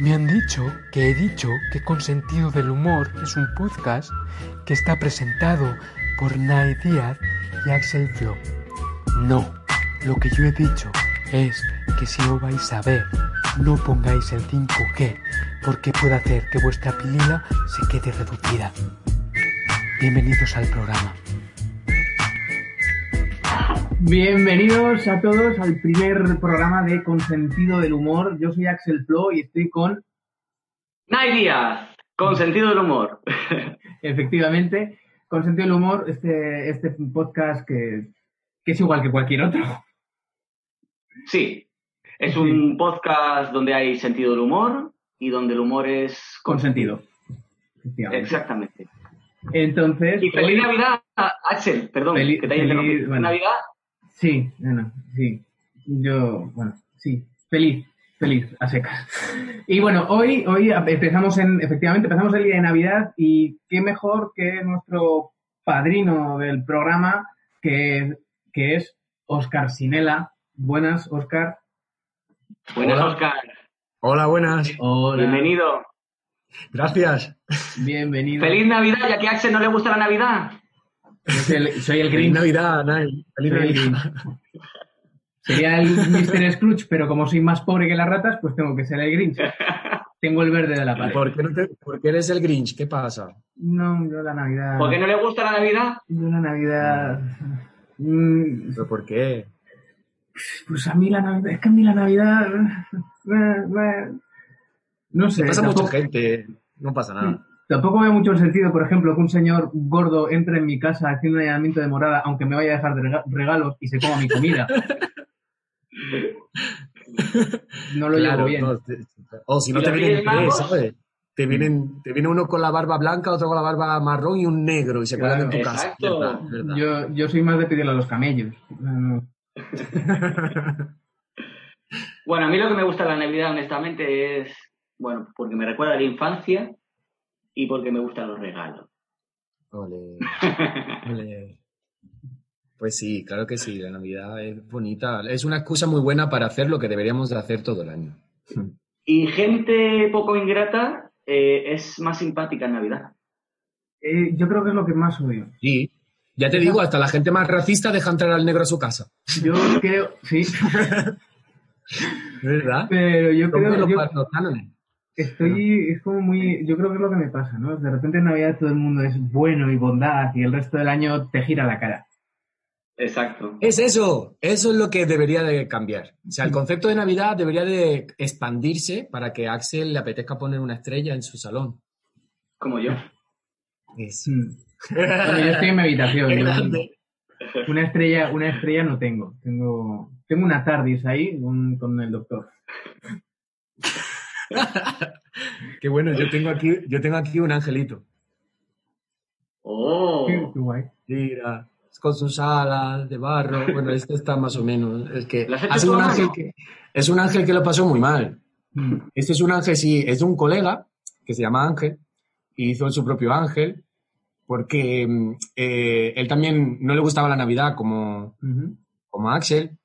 Me han dicho que he dicho que Con Sentido del Humor es un podcast que está presentado por Nay Díaz y Axel Flo. No, lo que yo he dicho es que si lo vais a ver, no pongáis el 5G, porque puede hacer que vuestra pilila se quede reducida. Bienvenidos al programa. Bienvenidos a todos al primer programa de Consentido del Humor. Yo soy Axel Flo y estoy con, Nay Díaz, con sentido del humor. efectivamente, Consentido del Humor, este, este podcast que, que es igual que cualquier otro. Sí, es un podcast donde hay sentido del humor y donde el humor es Con sentido. Efectivamente. Exactamente. Entonces, Y feliz hoy- Navidad, Axel, perdón, Feliz- que te haya feliz- bueno. Navidad, Sí, bueno, sí. Yo, bueno, sí. Feliz, feliz, a secas. Y bueno, hoy, hoy empezamos en, efectivamente, empezamos el día de Navidad y qué mejor que nuestro padrino del programa, que, que es Oscar Sinela. Buenas, Oscar. buenas Hola. Oscar, Hola, buenas. Hola. bienvenido. Gracias. Bienvenido. Feliz Navidad, ya que a Axel no le gusta la Navidad. Yo soy el, soy el Feliz Grinch. Navidad, Nay. Feliz Soy Navidad. Grinch. Sería el Mr. Scrooge, pero como soy más pobre que las ratas, pues tengo que ser el Grinch. Tengo el verde de la pared. ¿Por qué, no te- por qué eres el Grinch? ¿Qué pasa? No, yo la Navidad. ¿Por qué no le gusta la Navidad? Yo la Navidad. mm, ¿Pero por qué? Pues a mí la Navidad. Es que a mí la Navidad. eh, eh, No sé. Pasa tampoco, mucha gente. No pasa nada. Tampoco veo mucho sentido, por ejemplo, que un señor gordo entre en mi casa haciendo un allanamiento de morada, aunque me vaya a dejar de rega- regalos y se coma mi comida. No lo llevo bien. no, te- o si no ¿Y te vienen tres, ¿sabes? Te, vienen, te viene uno con la barba blanca, otro con la barba marrón y un negro y se Claro. cuelan en tu casa. Exacto. Verdad, verdad. Yo, yo soy más de pedirle a los camellos. No, no. Bueno, a mí lo que me gusta de la Navidad, honestamente, es, bueno, porque me recuerda a la infancia y porque me gustan los regalos. Ole, ole. Pues sí, claro que sí, la Navidad es bonita. Es una excusa muy buena para hacer lo que deberíamos de hacer todo el año. Y gente poco ingrata eh, es más simpática en Navidad. Eh, yo creo que es lo que más odio. Sí, ya te digo, hasta la gente más racista deja entrar al negro a su casa. Yo creo. Sí, ¿Verdad? pero yo creo. los, Estoy, es como muy, yo creo que es lo que me pasa, ¿no? De repente en Navidad todo el mundo es bueno y bondad y el resto del año te gira la cara. Exacto. Es eso, eso es lo que debería de cambiar. O sea, el concepto de Navidad debería de expandirse para que a Axel le apetezca poner una estrella en su salón. Como yo. Es- Mm. Bueno, yo estoy en mi habitación. Yo una estrella, una estrella no tengo. Tengo, tengo una TARDIS ahí con el doctor. Qué bueno, yo tengo aquí, yo tengo aquí un angelito. Oh. Qué, guay. Mira, con sus alas de barro. Bueno, este está más o menos. Es que es un ángel que lo pasó muy mal. Mm. Este es un ángel, sí, es de un colega que se llama Ángel y hizo su propio ángel porque mm, eh, él también no le gustaba la Navidad como, como a Axel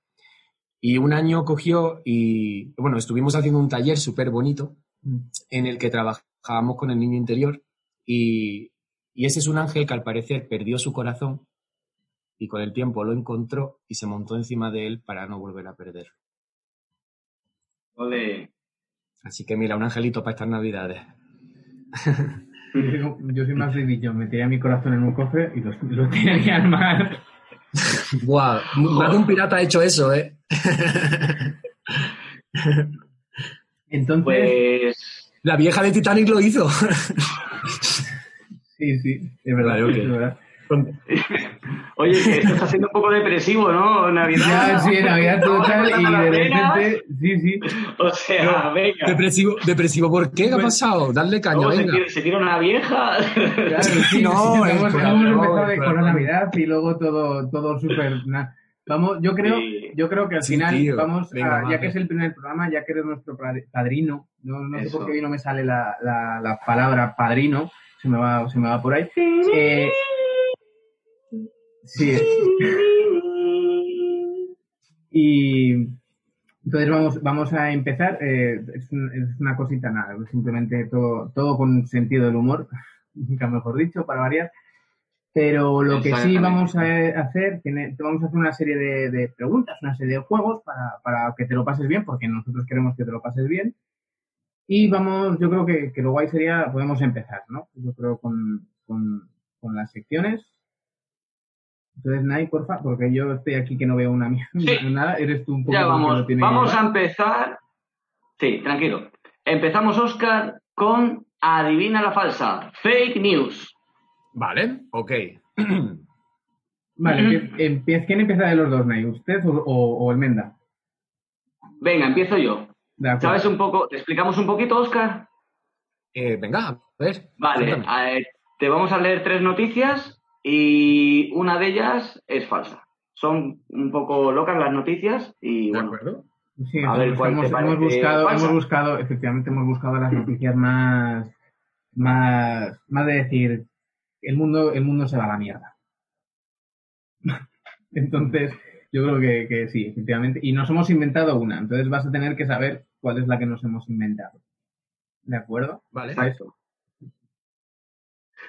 y un año cogió y, bueno, estuvimos haciendo un taller súper bonito Mm. en el que trabajábamos con el niño interior y, y ese es un ángel que al parecer perdió su corazón y con el tiempo lo encontró y se montó encima de él para no volver a perderlo. Ole. Así que mira, un angelito para estas navidades. Yo, yo soy más yo metería mi corazón en un cofre y lo, lo tiraría al mar. Guau, más de un pirata ha hecho eso, ¿eh? Entonces, Pues. La vieja de Titanic lo hizo. sí, sí, es verdad, Vale, ok. es verdad. Oye, esto está siendo un poco depresivo, ¿no? Navidad. Ya, sí, Navidad total y de repente, sí, sí. O sea, venga. Depresivo, depresivo, ¿por qué? ¿Qué ha Pues- pasado? Darle caña, Luego se venga. tira, se tira una vieja. Claro, sí, No, sí, el hemos, empezado de- con la. Navidad y luego todo, todo súper. Vamos, yo creo, Sí. Yo creo que al Sí, final tío. vamos, Venga, a- ya que es el primer programa, ya que eres nuestro pad- padrino, no, no sé por qué hoy no me sale la, la, la palabra padrino, se me va, se me va por ahí. Eh, sí. Y Entonces vamos, vamos a empezar. eh, es, un- es una cosita nada, simplemente todo, todo con sentido del humor, nunca mejor dicho, para variar. Pero lo que sí vamos a hacer, tiene- te vamos a hacer una serie de, de preguntas, una serie de juegos para, para que te lo pases bien, porque nosotros queremos que te lo pases bien. Y vamos, yo creo que, que lo guay sería, podemos empezar, ¿no? Yo creo con, con, con las secciones. Entonces, Nai, porfa, porque yo estoy aquí que no veo una mierda, Sí. nada, eres tú un poco Ya que vamos, vamos que a empezar. Sí, tranquilo. Empezamos, Oscar, con Adivina la falsa, fake news. Vale, ok. Vale, empie- ¿quién empieza de los dos, Nai? ¿Usted o, o, o el Menda? Venga, empiezo yo. De. ¿Sabes un poco? ¿Te explicamos un poquito, Oscar? Eh, venga, a ver. Vale, te vamos a leer tres noticias y una de ellas es falsa. Son un poco locas las noticias y ¿De bueno, acuerdo? Sí, A ver, hemos, ¿cuál te hemos- parece hemos buscado, falsa? hemos buscado, efectivamente hemos buscado las noticias más, más, más de decir, el mundo, el mundo se va a la mierda. Entonces, yo creo que, que sí, efectivamente. Y nos hemos inventado una, entonces vas a tener que saber cuál es la que nos hemos inventado. ¿De acuerdo? Vale.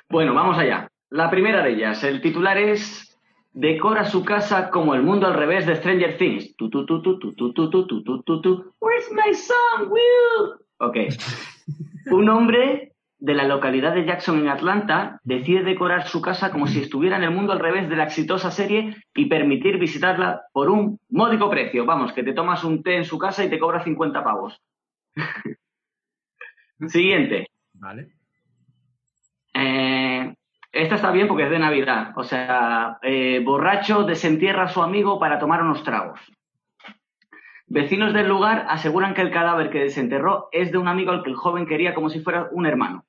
Bueno, vamos allá. La primera de ellas, el titular es Decora su casa como el mundo al revés de Stranger Things. Tu, tu, tu, tu, tu, tu, tu, tu, tu, tu, tu, tu. Where's my son, Will? Ok. Un hombre de la localidad de Jackson en Atlanta decide decorar su casa como si estuviera en el mundo al revés de la exitosa serie y permitir visitarla por un módico precio. Vamos, que te tomas un té en su casa y te cobra 50 pavos. Siguiente. Vale. Eh, esta está bien porque es de Navidad. O sea, eh, borracho desentierra a su amigo para tomar unos tragos. Vecinos del lugar aseguran que el cadáver que desenterró es de un amigo al que el joven quería como si fuera un hermano.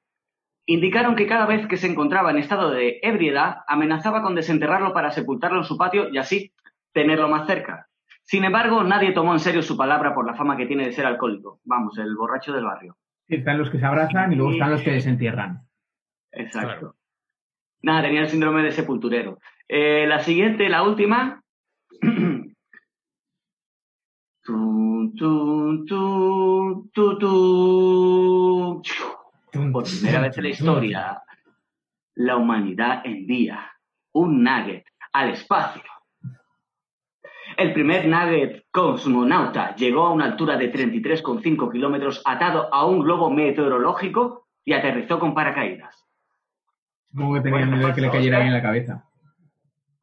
Indicaron que cada vez que se encontraba en estado de ebriedad, amenazaba con desenterrarlo para sepultarlo en su patio y así tenerlo más cerca. Sin embargo, nadie tomó en serio su palabra por la fama que tiene de ser alcohólico. Vamos, el borracho del barrio. Están los que se abrazan y luego están los que desentierran. Exacto. Claro. Nada, tenía el síndrome de sepulturero. Eh, la siguiente, la última. Tu, tu, tu, tu, tu. Por primera vez en la historia, la humanidad envía un nugget al espacio. El primer nugget cosmonauta llegó a una altura de 33,5 kilómetros atado a un globo meteorológico y aterrizó con paracaídas. Supongo que tenía miedo de que le cayera bien en la cabeza.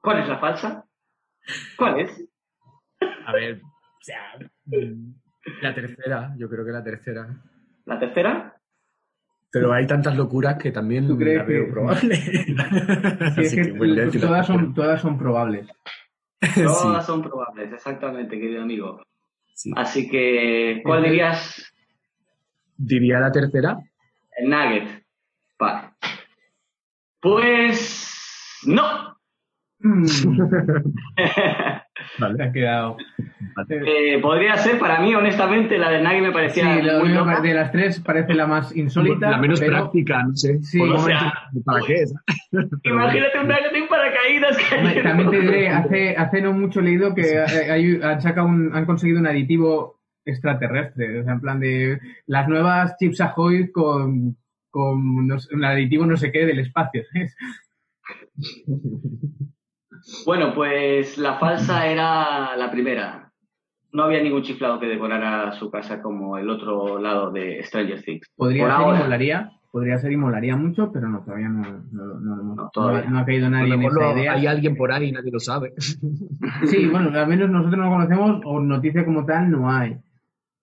¿Cuál es la falsa? ¿Cuál es? A ver, o sea, la tercera, yo creo que la tercera. ¿La tercera? Pero hay tantas locuras que también ¿Tú crees la veo que- probable. Sí, es que todas, son, todas son probables. Todas Sí, son probables, exactamente, querido amigo. sí. Así que, ¿cuál dirías? Diría la tercera. El nugget. Vale. Pues no. Vale. te ha quedado. Eh, podría ser para mí, honestamente, la del nugget me Sí, parecía lo muy loca. de las tres parece la más insólita. la menos pero- práctica, no sé. Sí, o sea, ¿Para qué es? Imagínate un nugget en paracaídas Hombre, cayendo. También te diré, hace, hace no mucho he leído que eh, hay- han sacado un, han conseguido un aditivo extraterrestre, o sea, en plan de las nuevas chips Ahoy con, con no sé, un aditivo no sé qué del espacio. ¿sabes? Bueno, pues la falsa era la primera. No había ningún chiflado que decorara su casa como el otro lado de Stranger Things. Podría Por ser y molaría, podría ser y molaría mucho, pero no, todavía no, no, no, no- No, no- todavía. no ha caído nadie en esa idea. hay alguien por ahí y nadie lo sabe. Sí, bueno, al menos nosotros no lo conocemos o noticia como tal no hay.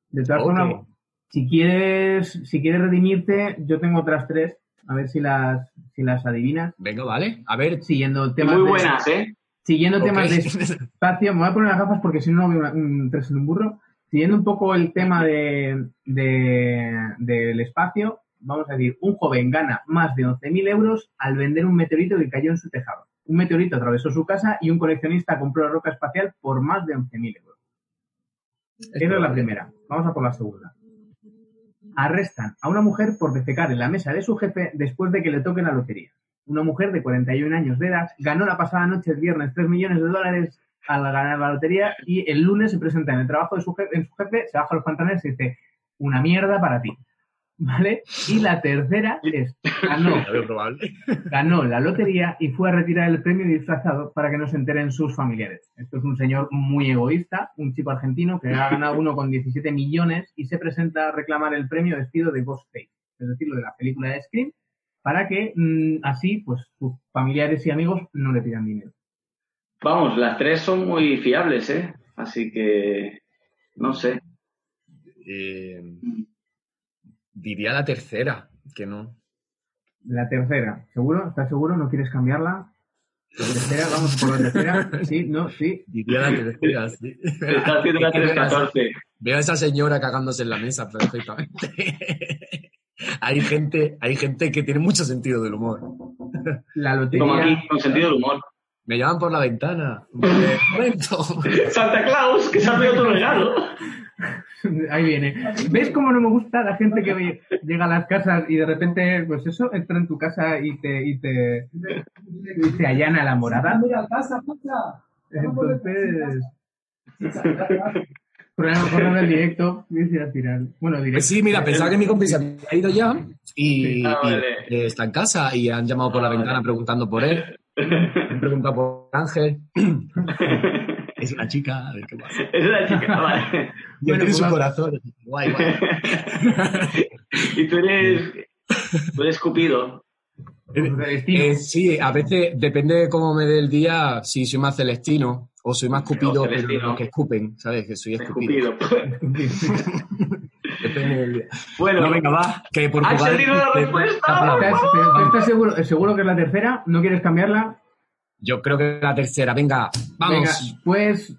De todas Ok. formas, si quieres, si quieres redimirte, yo tengo otras tres, a ver si las, si las adivinas. Venga, vale. A ver. Siguiendo temas Muy de- buenas, ¿eh? Siguiendo ok. temas de espacio, me voy a poner las gafas porque si no, no veo un tres en un burro. Siguiendo un poco el tema de, de- del espacio, vamos a decir, un joven gana más de 11.000 euros al vender un meteorito que cayó en su tejado. Un meteorito atravesó su casa y un coleccionista compró la roca espacial por más de 11.000 euros. Esa es la primera. Vamos a por la segunda. Arrestan a una mujer por defecar en la mesa de su jefe después de que le toque la lotería. Una mujer de 41 años de edad ganó la pasada noche el viernes 3 millones de dólares al ganar la lotería y el lunes se presenta en el trabajo de su jefe, en su jefe se baja los pantalones y dice, una mierda para ti. ¿Vale? Y la tercera es, ganó, ganó la lotería y fue a retirar el premio disfrazado para que no se enteren sus familiares. Esto es un señor muy egoísta, un chico argentino que ha ganado uno con 17 millones y se presenta a reclamar el premio vestido de Ghostface, es decir, lo de la película de Scream, para que mm, así pues sus familiares y amigos no le pidan dinero. Vamos, las tres son muy fiables, ¿eh? Así que, no sé. Eh, diría la tercera, que no. La tercera, ¿seguro? ¿Estás seguro? ¿No quieres cambiarla? La tercera, vamos por la tercera. Sí, no, sí. Diría la tercera, sí. Está haciendo la Es que veo a esa- 314. Veo a esa señora cagándose en la mesa perfectamente. hay gente, hay gente que tiene mucho sentido del humor. La Como lotería. aquí, con sentido del humor. Me llaman por la ventana. Momento. Santa Claus, que se ha pedido tu regalo. Ahí viene. ¿Ves cómo no me gusta la gente que llega a las casas y de repente, pues eso, entra en tu casa y te, y te, y te allana la morada? Mira, casa, casa. Entonces, problema con el directo, dice al final. Bueno, directo. Pues sí, mira, pensaba que mi compi se había ido ya y, Ah, y, eh, está en casa y han llamado por la Ah, vale. ventana preguntando por él. Han preguntado por Ángel. Es una chica, a ver qué pasa. Es una chica, vale. Y Bueno, tiene su pues- corazón. Guay, guay. y tú eres, tú eres Cupido. Destino. Eh, sí, a veces depende de cómo me dé el día, si soy más celestino o soy más cupido, pero los que escupen, ¿sabes? Que soy escupido. Escupido. Depende del día. Bueno, No, venga, va, que por Axel, jugar- dime la te- respuesta. ¿Estás, pero- ¿Estás seguro, seguro que es la tercera? ¿No quieres cambiarla? Yo creo que la tercera, venga, vamos. Venga, pues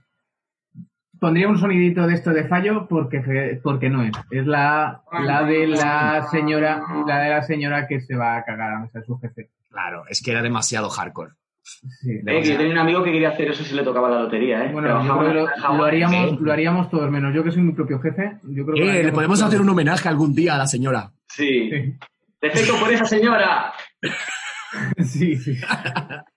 pondría un sonidito de esto de fallo porque, porque no es. Es la, la de la señora, la de la señora que se va a cagar a mesa de su jefe. Claro, es que era demasiado hardcore. Sí. Eh, yo tenía un amigo que quería hacer eso si le tocaba la lotería, ¿eh? Bueno, yo Trabajaba creo que en lo, haríamos, Sí. lo haríamos todos, menos yo que soy mi propio jefe. Yo creo que lo Eh, le podemos hacer un homenaje algún día a la señora. Sí. Sí, Defecto por esa señora. sí. sí.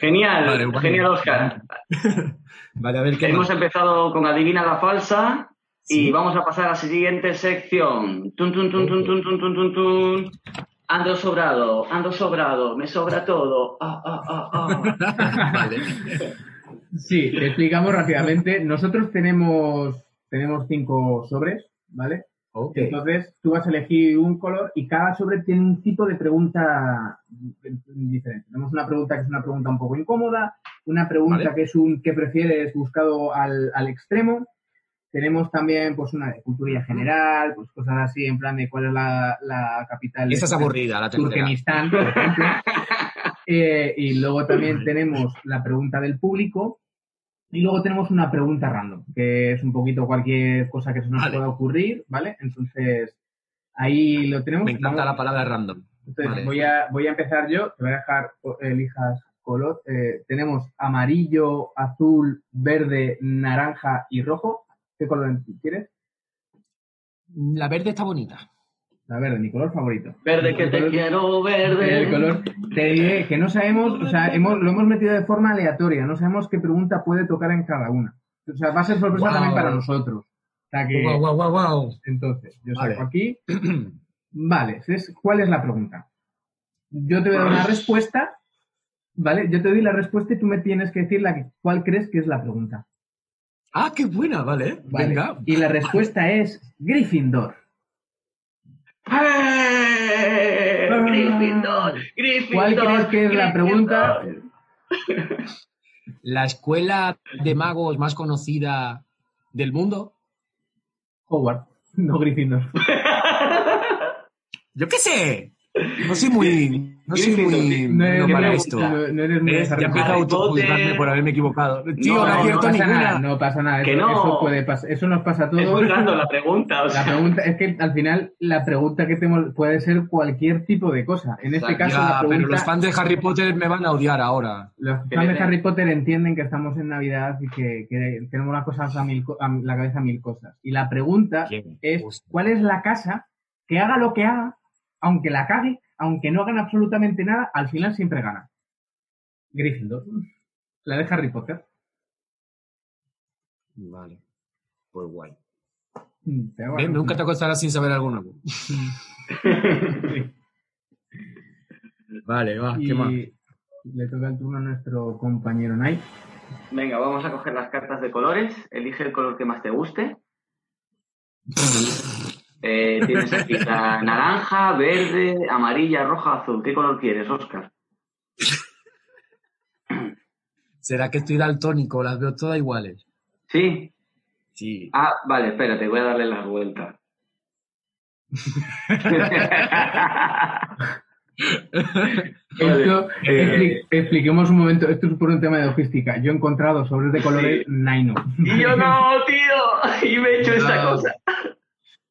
Genial, Vale, genial, Oscar. Vale, a ver qué Hemos más? empezado con Adivina la falsa y Sí. vamos a pasar a la siguiente sección. Tun, tun, tun, tun, tun, tun, tun, tun, tun. Ando sobrado, ando sobrado, me sobra todo. Ah, ah, ah, ah. Vale. Sí, te explicamos rápidamente. Nosotros tenemos, tenemos cinco sobres, ¿vale? Entonces, tú vas a elegir un color y cada sobre tiene un tipo de pregunta diferente. Tenemos una pregunta que es una pregunta un poco incómoda, una pregunta Vale. que es un ¿qué prefieres? buscado al, al extremo. Tenemos también pues una de cultura general, pues cosas así en plan de cuál es la, la capital de Esa es aburrida, la. Turkmenistán, por ejemplo. Eh, y luego también tenemos la pregunta del público. Y luego tenemos una pregunta random, que es un poquito cualquier cosa que se nos Vale. pueda ocurrir, ¿vale? Entonces, ahí lo tenemos. Me encanta Vamos- la palabra random. Entonces, Vale. voy, a, voy a empezar yo, te voy a dejar, elijas color. Eh, tenemos amarillo, azul, verde, naranja y rojo. ¿Qué color quieres? La verde está bonita. La verde, mi color favorito. Verde que te quiero, verde. El color. Te diré que no sabemos, o sea, hemos, lo hemos metido de forma aleatoria, no sabemos qué pregunta puede tocar en cada una. O sea, va a ser sorpresa también para nosotros. O sea que, Guau, guau, guau, guau. entonces, yo Vale. saco aquí. Vale, es- ¿cuál es la pregunta? Yo te voy a dar una respuesta, ¿vale? Yo te doy la respuesta y tú me tienes que decir la que, cuál crees que es la pregunta. Ah, qué buena, vale. ¿vale? Venga. Y la respuesta es Gryffindor. ¡Eh! Gryffindor, Gryffindor. ¿Cuál crees que es la pregunta? La escuela de magos más conocida del mundo. Howard, no Gryffindor. Yo qué sé. No soy muy. No soy muy. No eres, para muy- autojuzgarme por haberme equivocado. Tío, No, no, acierto pasa ninguna. nada, no pasa nada. Que Eso, no. eso puede pasar. Eso nos pasa a todos. random la pregunta, o La pregunta es que al final la pregunta que tenemos puede ser cualquier tipo de cosa. En este caso, Ya, la pero los fans de Harry Potter me van a odiar ahora. los fans de Harry Potter entienden que estamos en Navidad y que, que tenemos las cosas a, mil, co- a la cabeza a mil cosas. Y la pregunta es. ¿cuál es la casa que haga lo que haga, aunque la cague, aunque no hagan absolutamente nada, al final siempre gana? Gryffindor. La de Harry Potter. Vale. Pues guay. Mm. Nunca te acostarás sin saber alguno. Vale, va, Y ¿qué más? le toca el turno a nuestro compañero Nike. Venga, vamos a coger las cartas de colores. Elige el color que más te guste. Eh, tienes aquí la naranja, verde, amarilla, roja, azul. ¿Qué color quieres, Oscar? ¿Será que estoy daltónico? Las veo todas iguales. ¿Sí? Sí. Ah, vale, espérate, voy a darle las vueltas. Esto, eh, expli- expliquemos un momento, esto es por un tema de logística. Yo he encontrado sobres de colores Sí. Nino. y yo no, tío, y me he hecho esta cosa.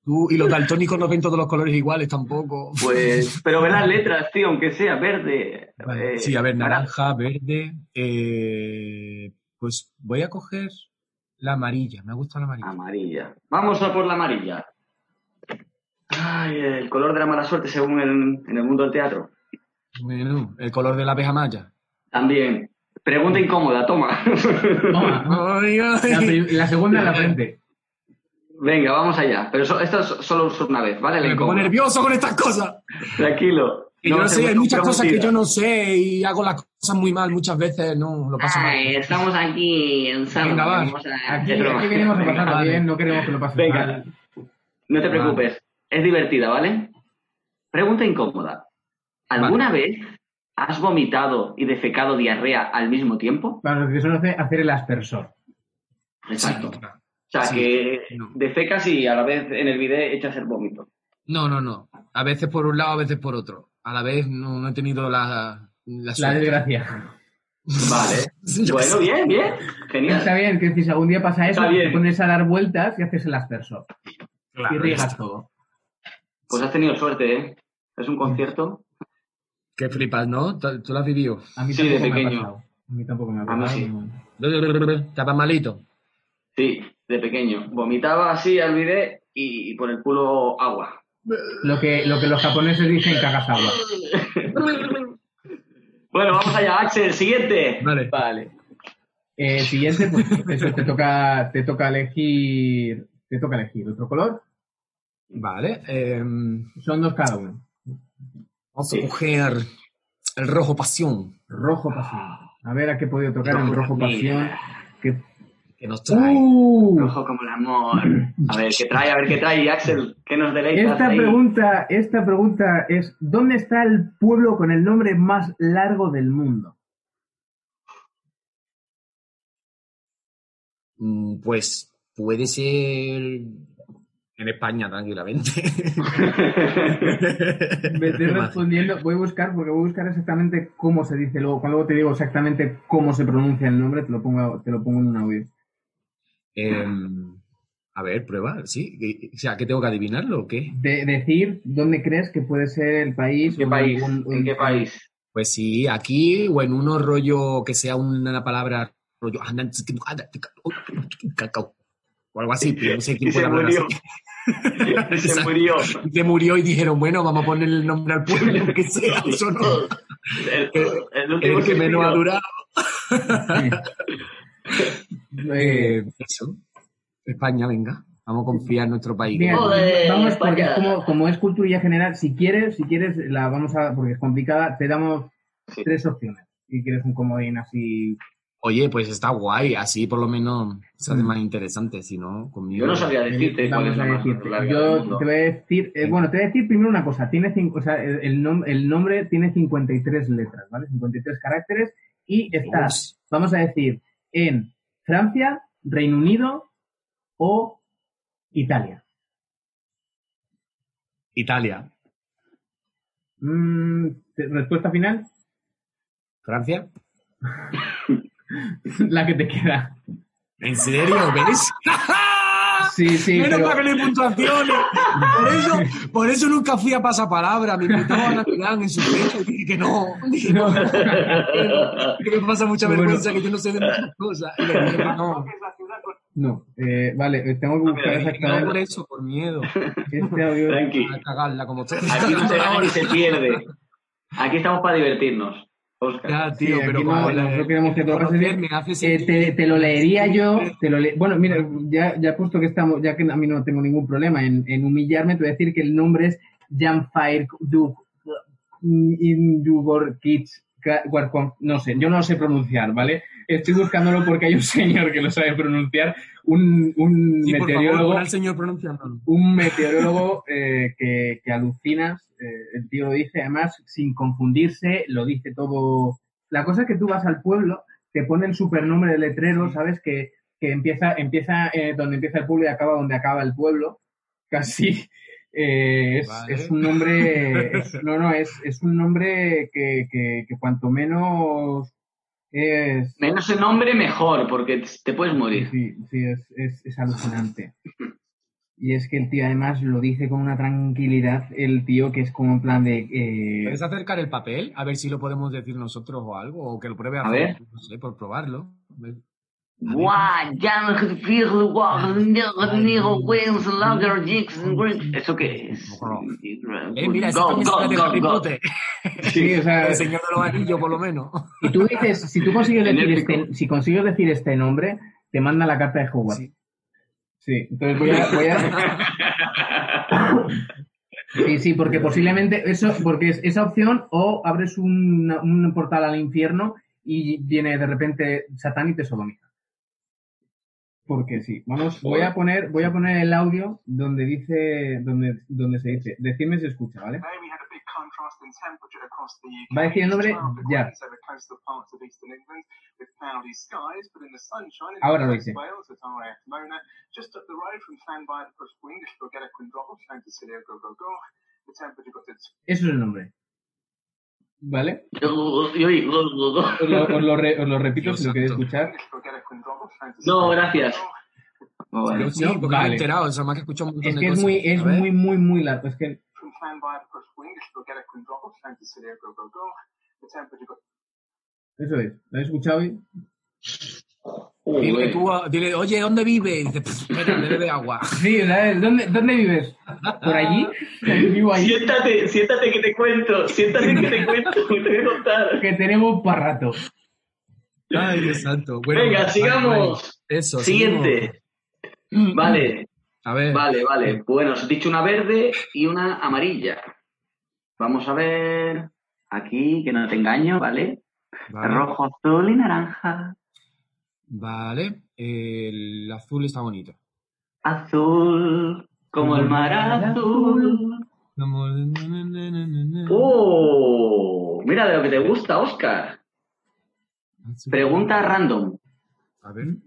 Tú y los daltónicos no ven todos los colores iguales tampoco. Pues, pero ve las letras, tío, aunque sea verde. Vale, eh, sí, a ver, para- naranja, verde. eh, pues voy a coger la amarilla. Me ha gustado la amarilla. Amarilla. Vamos a por la amarilla. Ay, el color de la mala suerte según el- en el mundo del teatro. Bueno, el color de la abeja maya. También. Pregunta incómoda, toma. Toma, Ay, la, ay. la segunda en la frente. Venga, vamos allá. Pero so- esto es solo una vez, ¿vale? Me pongo nervioso con estas cosas. Tranquilo. Yo no sé, hay muchas cosas que yo no sé y hago las cosas muy mal muchas veces, no, lo paso mal. Estamos aquí en. Venga, va. Aquí, venimos a pasarlo vale. bien, no queremos que lo pases Venga. mal. No te Vale. preocupes. Es divertida, ¿vale? Pregunta incómoda. ¿Alguna vez has vomitado y defecado diarrea al mismo tiempo? Para los que se conoce, hacer el aspersor. Exacto. Sí. O sea, Sí, que no. defecas y a la vez en el bidet echas el vómito. No, no, no. A veces por un lado, a veces por otro. A la vez no, no he tenido la, la desgracia. Vale. Bueno, bien, bien. Está Genial. bien, que si algún día pasa eso, Está te pones a dar vueltas y haces el aspersor. Claro, y riegas todo. Pues has tenido suerte, ¿eh? Es un concierto. Qué flipas, ¿no? ¿Tú tú lo has vivido? A mí Sí, de tampoco me ha pequeño. pasado. A mí tampoco me ha A mí pasado. sí. no. ¿Estaba malito? Sí, de pequeño. Vomitaba así al bidet y, y por el culo agua. Lo que, lo que los japoneses dicen cagas agua. Bueno, vamos allá, Axel. Siguiente. Vale. Vale. Eh, siguiente, pues eso te toca, te toca elegir. Te toca elegir otro color. Vale. em, Son dos cada uno. vamos Sí. a coger el rojo pasión Rojo pasión. A ver a qué he podido tocar en Rojo pasión. Que... que nos trae. ¡Uh! Rojo como el amor. A ver, ¿qué trae? A ver, ¿qué trae, Axel? ¿Qué nos deleitas Esta ahí? pregunta, esta pregunta es: ¿dónde está el pueblo con el nombre más largo del mundo? Mm, Pues puede ser en España, tranquilamente. Me estoy respondiendo, voy a buscar, porque voy a buscar exactamente cómo se dice luego. Cuando luego te digo exactamente cómo se pronuncia el nombre, te lo pongo, te lo pongo en un audio. Em, a ver, prueba, sí. ¿Qué- O sea, ¿qué tengo que adivinarlo o qué? De decir dónde crees que puede ser el país. ¿En qué o país? ¿En qué país? Pues sí, aquí o en uno rollo que sea una palabra rollo o algo así, pero no sé Y quién se puede hablar murió. así. se murió. Y se murió y dijeron, bueno, vamos a poner el nombre al pueblo, aunque sea eso, ¿no? El, el último El que menos ha durado. Eh, eso. España, venga. Vamos a confiar en nuestro país. Vamos, porque es como, como es cultura general, si quieres, si quieres, la vamos a, porque es complicada, te damos Sí. tres opciones. Si quieres un comodín así. Oye, pues está guay, así por lo menos se hace Mm. más interesante, si no, conmigo. Yo no sabía decirte cuál vamos es la a más decirte. Yo te voy a decir, eh, bueno, te voy a decir primero una cosa. Tiene cinco, o sea, el, el nom- el nombre tiene 53 letras, ¿vale? 53 caracteres y está, Dios. vamos a decir, en Francia, Reino Unido o Italia. Italia. Mm, ¿te- ¿Respuesta final? ¿Francia? La que te queda. ¿En serio? ¿Ves? Sí, sí, Menos pero- para que no hay puntuaciones. Por eso, por eso nunca fui a pasapalabra. Me invitaban a Milán en su fecha y dije que no. Dije, no. Que me pasa mucha Bueno. vergüenza que yo no sé de muchas cosas. Y le dije que no. No, eh, vale, eh, tengo que buscar mira, No por exactamente eso, por miedo. este audio. Tranqui. A cagarla como te Aquí no se gana ni se pierde. Aquí estamos para divertirnos. Oscar. Ya, tío, Sí, pero no- como no, queremos que todo Eh, te, te lo leería yo, te lo le- bueno, mira, ya, ya puesto que estamos, ya que a mí no tengo ningún problema en, en humillarme, te voy a decir que el nombre es Janfire Dug Indugor Kids no sé, yo no lo sé pronunciar, ¿vale? Estoy buscándolo porque hay un señor que lo sabe pronunciar, un, un Sí, favor, meteorólogo, pon al señor pronunciándolo. un meteorólogo eh, que, que alucinas, eh, el tío lo dice, además, sin confundirse, lo dice todo. La cosa es que tú vas al pueblo, te pone el supernombre de letrero, ¿sabes? Que, que empieza, empieza eh, donde empieza el pueblo y acaba donde acaba el pueblo, casi. Eh, es, Vale. es un nombre, es- no, no, es, es un nombre que, que, que cuanto menos es, Menos el nombre, mejor, porque te puedes morir. Sí, sí, es, es, es alucinante. Y es que el tío además lo dice con una tranquilidad, el tío que es como en plan de... eh, ¿Puedes acercar el papel? A ver si lo podemos decir nosotros o algo, o que lo pruebe a A hacer. ver. No sé, por probarlo. ¿Eso qué es? Eh, mira, esa Go, go, de go, Harry go. Potter. sí, o sea, El señor de los anillos, por lo menos. y tú dices, si tú consigues decir este, si consigues decir este nombre, te manda la carta de Hogwarts. Sí. Sí, entonces voy a, voy a- Sí, sí, porque posiblemente eso, porque es esa opción o abres un, un portal al infierno y viene de repente Satán y te sodomiza. Porque sí, vamos, voy a poner, voy a poner el audio donde dice, donde, donde se dice, decidme si escucha, ¿vale? Va a decir el nombre 12 ya. Ahora lo dice. Wales at RAF Mona, just up the road from Llanfair to Pwllgwyngyll, Brugera Quindrobol, Llantysilio Go Go Go. The temperature got to Eso es el nombre. ¿Vale? Yo- yo- yo- yo- Os lo, os lo re- os lo repito Dios si lo queréis escuchar. No, Llantysilio gracias. Oh, vale. Sí, No, porque me vale. he enterado. Eso más que escucho un montón Es de que es cosas. muy, es muy, muy, muy largo. Es que eso es. ¿Lo habéis escuchado Dile, tú dile, oye, ¿dónde vive? Y dice, "Pff, espera, le bebe agua. Sí. ¿Dónde, ¿Dónde vives? ¿Por allí? Vivo ahí. Siéntate, siéntate que te cuento, siéntate que te cuento, que te voy a contar. Que tenemos para rato. Ay, Dios santo. Bueno, Venga, vale, sigamos. vale. Eso, Siguiente. seguimos. Vale, A ver. vale, vale. Bueno, os he dicho una verde y una amarilla. Vamos a ver aquí, que no te engaño, ¿vale? Vale. Rojo, azul y naranja. Vale, el azul está bonito. Azul, como el mar azul. ¡Oh! Mira de lo que te gusta, Oscar. Pregunta random. A ver.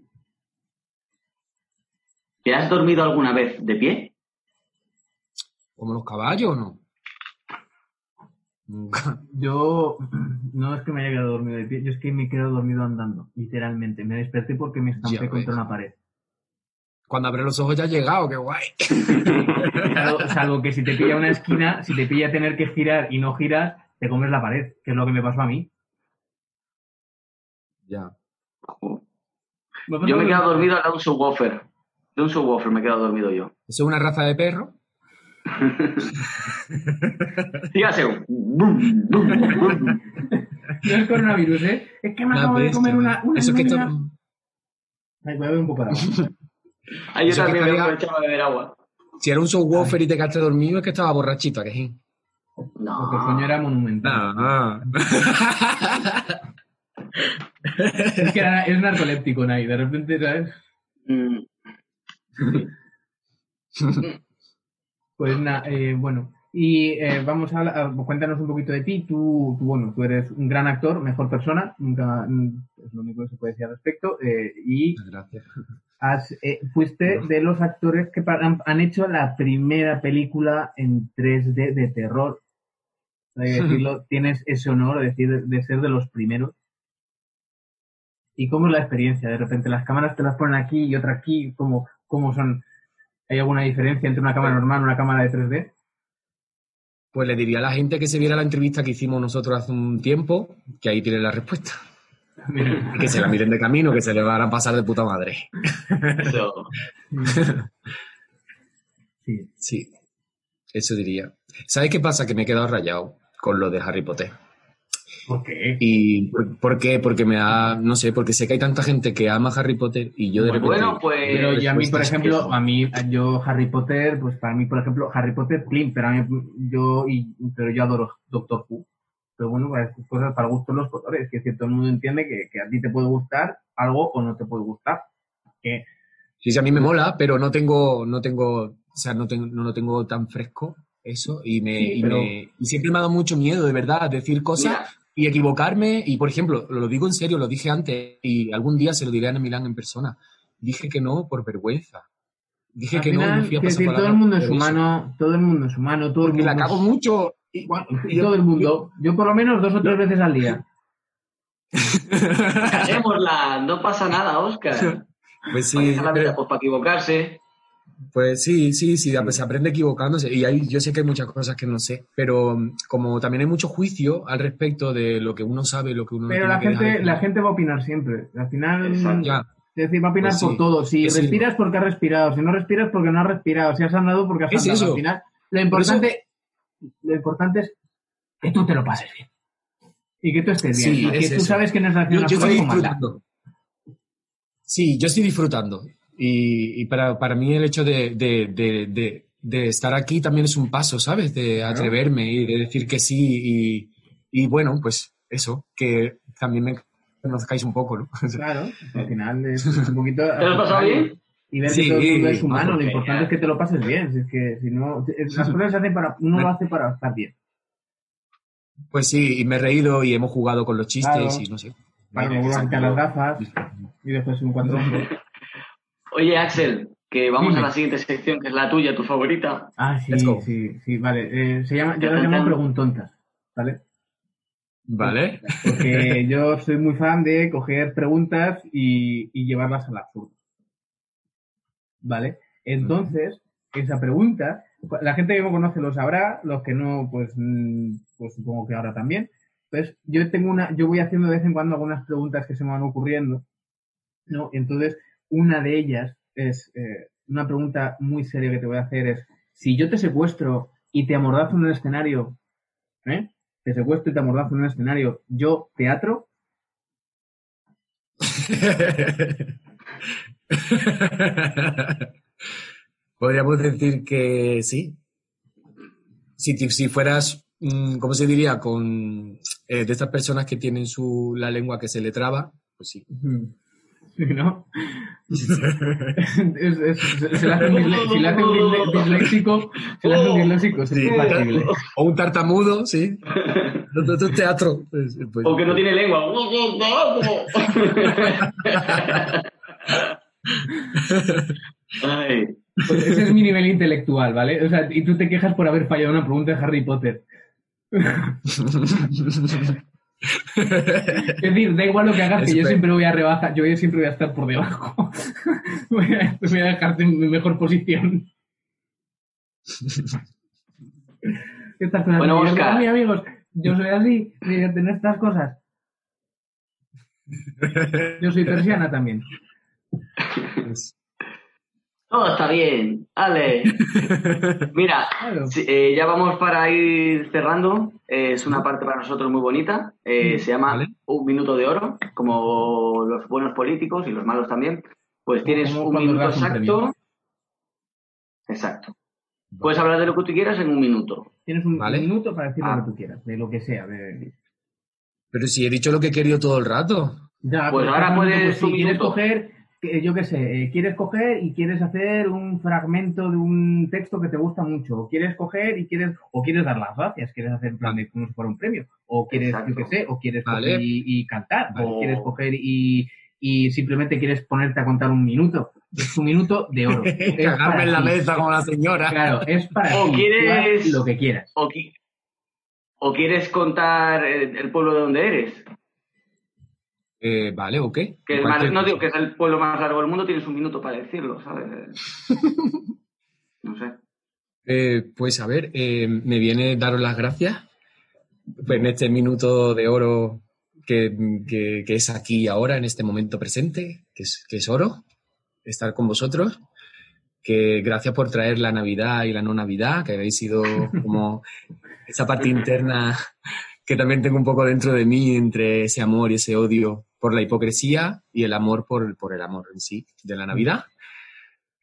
¿Te has dormido alguna vez de pie? ¿Como los caballos o no? Nunca. Yo no es que me haya quedado dormido de pie, yo es que me he quedado dormido andando, literalmente. Me desperté porque me estampé Ya contra ves. una pared. Cuando abre los ojos ya ha llegado, qué guay. Salvo, salvo que si te pilla una esquina, si te pilla tener que girar y no giras, te comes la pared, que es lo que me pasó a mí. Ya. Yo me he quedado dormido al lado de un subwoofer. De un subwoofer me he quedado dormido yo. ¿Eso es una raza de perro? Bum, bum. No es coronavirus, ¿eh? Es que me acabo de comer una, una Eso es que esto- Ay, voy a beber un poco de agua. Ahí yo Eso también me de beber agua. Si era un subwoofer y te quedaste dormido, es que estaba borrachito, ¿a que sí? No. Porque el sueño era monumental. Ah. Es que era, es narcoléptico, Nay. De repente, ¿sabes? Mm, Pues nada, eh, bueno. Y eh, vamos a, a- cuéntanos un poquito de ti. Tú, tú, bueno, tú eres un gran actor, mejor persona. Nunca mm, es lo único que se puede decir al respecto. eh, y Gracias. has, eh, fuiste de los actores que han hecho la primera película en 3D de terror. Hay que decirlo, tienes ese honor de, decir, de ser de los primeros. ¿Y cómo es la experiencia? De repente las cámaras te las ponen aquí y otra aquí. ¿Cómo, cómo son? ¿Hay alguna diferencia entre una cámara normal y una cámara de 3D? Pues le diría a la gente que se viera la entrevista que hicimos nosotros hace un tiempo, que ahí tiene la respuesta. Y que se la miren de camino, que se le van a pasar de puta madre. eso. Sí. Sí, eso diría. ¿Sabes qué pasa? Que me he quedado rayado con lo de Harry Potter. ¿Por qué? ¿Y por, por qué? Porque me da, no sé, porque sé que hay tanta gente que ama Harry Potter y yo de repente... Bueno, pues. Pero yo a mí, por ejemplo, a mí, yo Harry Potter, pues para mí, por ejemplo, Harry Potter, clean, pero a mí, yo, y, pero yo adoro Doctor Who. Pero bueno, pues, cosas para gustos los colores, que todo el mundo entiende que, que a ti te puede gustar algo o no te puede gustar. Que Sí, sí, a mí me mola, pero no tengo, no tengo, o sea, no, tengo, no lo tengo tan fresco eso y me, Sí, y pero- me- y siempre me ha dado mucho miedo, de verdad, decir cosas Mira, y equivocarme. Y, por ejemplo, lo digo en serio, lo dije antes y algún día se lo diré a Ana Milán en persona. Dije que no por vergüenza. Dije al que no, final, no fui a pasar decir, todo el mundo es humano, todo el mundo es humano, todo el Porque mundo la cago es- mucho. Y, Bueno, y y yo- todo el mundo. Yo por lo menos dos o tres veces al día. callémosla, no pasa nada, Oscar. Pues ¿Para qué sí, está la vida? pero- Pues para equivocarse. Pues sí, sí, sí, se aprende equivocándose. Y hay, yo sé que hay muchas cosas que no sé, pero mm, como también hay mucho juicio al respecto de lo que uno sabe, lo que uno no Pero la dejar gente, la gente va a opinar siempre. Al final. Ya, es decir, va a opinar Pues sí, por todo. Si sí. respiras porque has respirado, si no respiras porque no has respirado, si has andado porque has Es andado. eso. Al final, lo importante, lo importante es que tú te lo pases bien. Y que tú estés bien. Sí, y que es tú sabes que no yo, haciendo yo las estoy disfrutando. Sí, yo estoy disfrutando. Y, y para, para mí el hecho de, de, de, de, de estar aquí también es un paso, ¿sabes? De Claro. atreverme y de decir que sí. Y, y bueno, pues eso, que también me conozcáis un poco, ¿no? Claro, al final es un poquito. ¿Te lo has pasado bien? Y ver Sí, que todo el mundo es humano, lo importante es que te lo pases bien. Si es que si no, las cosas se hacen para, uno lo hace para estar bien. Pues sí, y me he reído y hemos jugado con los chistes Claro. y no sé. Me- quitar las gafas y después un cuatro Oye, Axel, que vamos Dime. a la siguiente sección, que es la tuya, tu favorita. Ah, sí, sí, sí, vale. Eh, se llama, yo las llamo preguntontas, ¿vale? Vale. Porque yo soy muy fan de coger preguntas y, y llevarlas al absurdo. ¿Vale? Entonces, esa pregunta, la gente que me conoce lo sabrá, los que no, pues, mm, pues supongo que ahora también. Pues yo tengo una, yo voy haciendo de vez en cuando algunas preguntas que se me van ocurriendo, ¿no? Entonces, una de ellas es, eh, una pregunta muy seria que te voy a hacer es, si yo te secuestro y te amordazo en un escenario, ¿eh? Te secuestro y te amordazo en un escenario, yo teatro, Podríamos decir que sí. Si, si fueras, mm, ¿cómo se diría? Con eh, de estas personas que tienen su, la lengua que se le traba, pues sí. Sí, ¿no? Es- es- se, se le hace un disle- si le hace un disle- disléxico, se le hace un disléxico, es Sí. imposible. O un tartamudo, sí. Esto es teatro. Pues- pues- O que no tiene lengua. Ay, Pues ese es mi nivel intelectual, ¿vale? O sea, y tú te quejas por haber fallado una pregunta de Harry Potter. Es decir, da igual lo que hagas, que yo siempre voy a rebajar, yo siempre voy a estar por debajo. voy, a, voy a dejarte en mi mejor posición. Estas cosas. Bueno, Yo- Óscar. "Ah, mi amigos, yo soy así, de tener estas cosas. Yo soy persiana también. Todo está bien. Ale. Mira, Claro. eh, ya vamos para ir cerrando. Eh, es una parte para nosotros muy bonita. Eh, se llama Vale. Un Minuto de Oro, como los buenos políticos y los malos también. Pues tienes un minuto un exacto. Exacto. Puedes hablar de lo que tú quieras en un minuto. Tienes un Vale. minuto para decir Ah. lo que tú quieras, de lo que sea. de- Pero si he dicho lo que he querido todo el rato. Ya, Pues ahora puedes pues, si quieres coger, yo qué sé, eh, quieres coger y quieres hacer un fragmento de un texto que te gusta mucho, o quieres coger y quieres, o quieres dar las gracias, quieres hacer en plan de como si fuera un premio, o quieres, Exacto. yo qué sé, o quieres Vale. coger y, y cantar, Vale. o quieres coger y, y simplemente quieres ponerte a contar un minuto. Es un minuto de oro. Cagarme en la mesa como la señora. Claro, es para O ti. Quieres- lo que quieras. O, qui- o quieres contar eh, el pueblo de donde eres. Eh, vale, ok. Que es más- no digo que es el pueblo más largo del mundo, tienes un minuto para decirlo, ¿sabes? No sé. Eh, pues a ver, eh, me viene daros las gracias en este minuto de oro que, que- que es aquí y ahora, en este momento presente, que es, que es oro, estar con vosotros. Que gracias por traer la Navidad y la no Navidad, que habéis sido como esa parte interna que también tengo un poco dentro de mí entre ese amor y ese odio por la hipocresía y el amor por, por el amor en sí de la Navidad.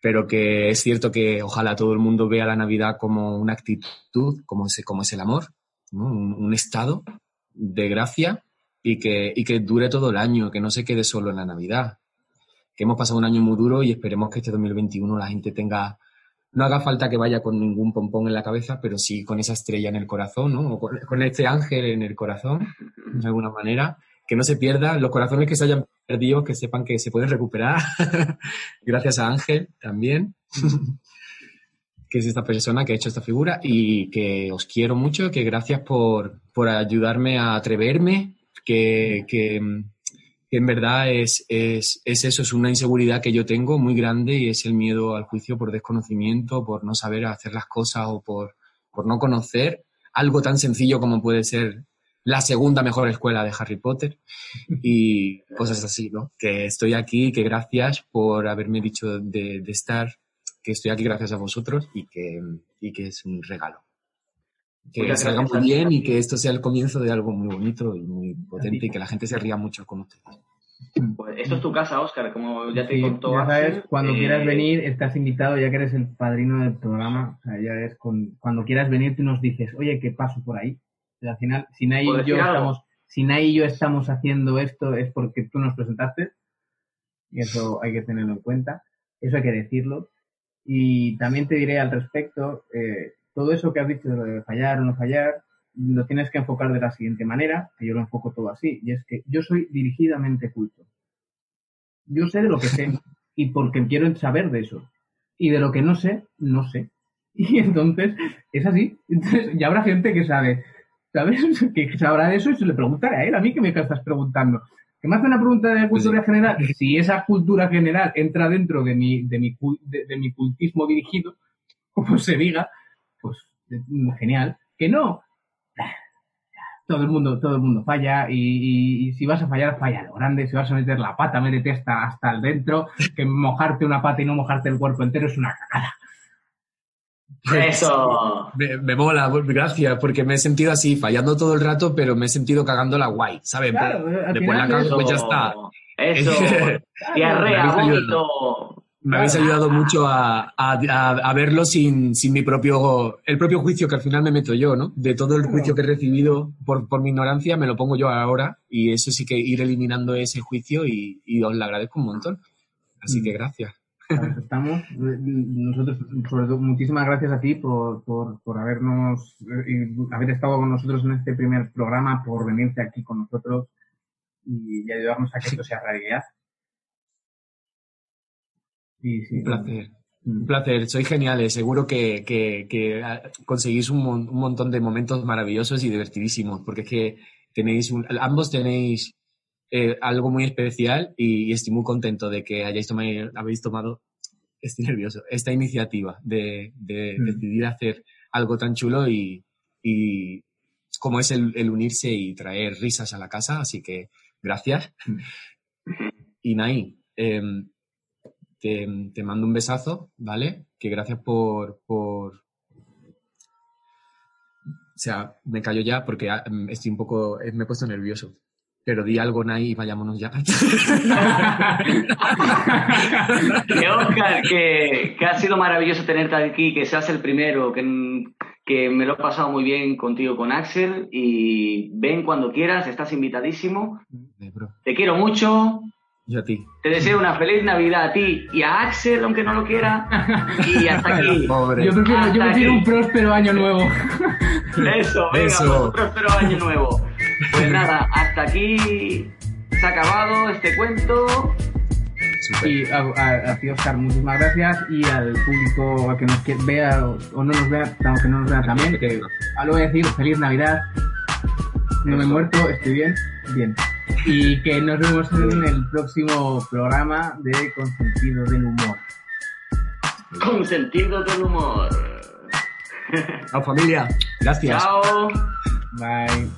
Pero que es cierto que ojalá todo el mundo vea la Navidad como una actitud, como es, como es el amor, un estado de gracia y que, y que dure todo el año, que no se quede solo en la Navidad. Que hemos pasado un año muy duro y esperemos que este 2021 la gente tenga, no haga falta que vaya con ningún pompón en la cabeza, pero sí con esa estrella en el corazón, ¿no? O con, con este ángel en el corazón, de alguna manera. Que no se pierda, los corazones que se hayan perdido, que sepan que se pueden recuperar. Gracias a Ángel también, que es esta persona que ha hecho esta figura y que os quiero mucho, que gracias por, por ayudarme a atreverme, que, que, que en verdad es, es, es eso, es una inseguridad que yo tengo muy grande y es el miedo al juicio por desconocimiento, por no saber hacer las cosas o por, por no conocer algo tan sencillo como puede ser la segunda mejor escuela de Harry Potter y cosas así, ¿no? Que estoy aquí, que gracias por haberme dicho de, de estar, que estoy aquí gracias a vosotros y que, y que es un regalo. Que Muchas salga gracias muy bien y que esto sea el comienzo de algo muy bonito y muy potente y que la gente se ría mucho con ustedes. Pues esto es tu casa, Oscar, como ya te Sí, contó ya sabes, Axel, cuando eh, quieras venir, estás invitado, ya que eres el padrino del programa. O sea, ya es con, cuando quieras venir, tú nos dices, oye, ¿qué paso por ahí? Al final, si Nay ¿Puedo y yo estamos, y yo estamos haciendo esto es porque tú nos presentaste. Y eso hay que tenerlo en cuenta. Eso hay que decirlo. Y también te diré al respecto, eh, todo eso que has dicho de lo de fallar o no fallar, lo tienes que enfocar de la siguiente manera, que yo lo enfoco todo así, y es que yo soy dirigidamente culto. Yo sé de lo que sé y porque quiero saber de eso. Y de lo que no sé, no sé. Y entonces, es así. Entonces, ya habrá gente que sabe, ¿sabes? Que sabrá de eso y se le preguntará a él, a mí que me estás preguntando. Que me hace una pregunta de cultura general. Si esa cultura general entra dentro de mi, de mi, de, de mi cultismo dirigido, como se diga, pues genial. Que no, todo el mundo, todo el mundo falla y, y- y si vas a fallar, falla lo grande, si vas a meter la pata, métete hasta, hasta el dentro, que mojarte una pata y no mojarte el cuerpo entero es una cagada. Eso. Me, me mola, gracias, porque me he sentido así, fallando todo el rato, pero me he sentido cagándola guay, ¿sabes? Claro, Después la cago, pues ya está. Eso. Diarrea, Me habéis vómito. Me habéis ayudado mucho a, a- a- a verlo sin, sin mi propio, el propio juicio que al final me meto yo, ¿no? De todo el juicio que he recibido por, por mi ignorancia, me lo pongo yo ahora y eso sí que ir eliminando ese juicio y, y os lo agradezco un montón. Así que gracias. Para estamos. Nosotros, sobre todo, muchísimas gracias a ti por, por, por habernos, eh, haber estado con nosotros en este primer programa, por venirte aquí con nosotros y, y ayudarnos a que esto sea realidad. Sí, Un placer. Un Mm. placer, sois geniales. Seguro que, que- que, conseguís un, mon- un montón de momentos maravillosos y divertidísimos, porque es que tenéis un- ambos tenéis eh, algo muy especial y, y estoy muy contento de que hayáis tomado, habéis tomado, estoy nervioso, esta iniciativa de, de Mm. decidir hacer algo tan chulo y, y como es el, el unirse y traer risas a la casa. Así que gracias. Y Nai, em, te, te mando un besazo, ¿vale? Que gracias por, por... O sea, me callo ya porque ah, em, estoy un poco... eh, Me he puesto nervioso. Pero di algo, Nai, y vayámonos ya. Que Oscar, que, que ha sido maravilloso tenerte aquí, que seas el primero, que, que me lo he pasado muy bien contigo con Axel y ven cuando quieras, estás invitadísimo. Bro, Te quiero mucho, yo a ti. te deseo una feliz Navidad a ti y a Axel, aunque no lo quiera. Y hasta aquí. Pobre. Yo prefiero, yo prefiero un próspero año nuevo. Eso, venga, Eso. pues un próspero año nuevo. Pues nada, hasta aquí se ha acabado este cuento. Y a, a- a ti, Oscar, muchísimas gracias. Y al público a que nos que- vea o, o no nos vea, aunque no nos vea también, que ahora voy a decir feliz Navidad. No me he muerto, estoy bien, bien. Y que nos vemos en el próximo programa de Consentido del Humor. Con sentido del humor. Chao, familia. Gracias. Chao. Bye.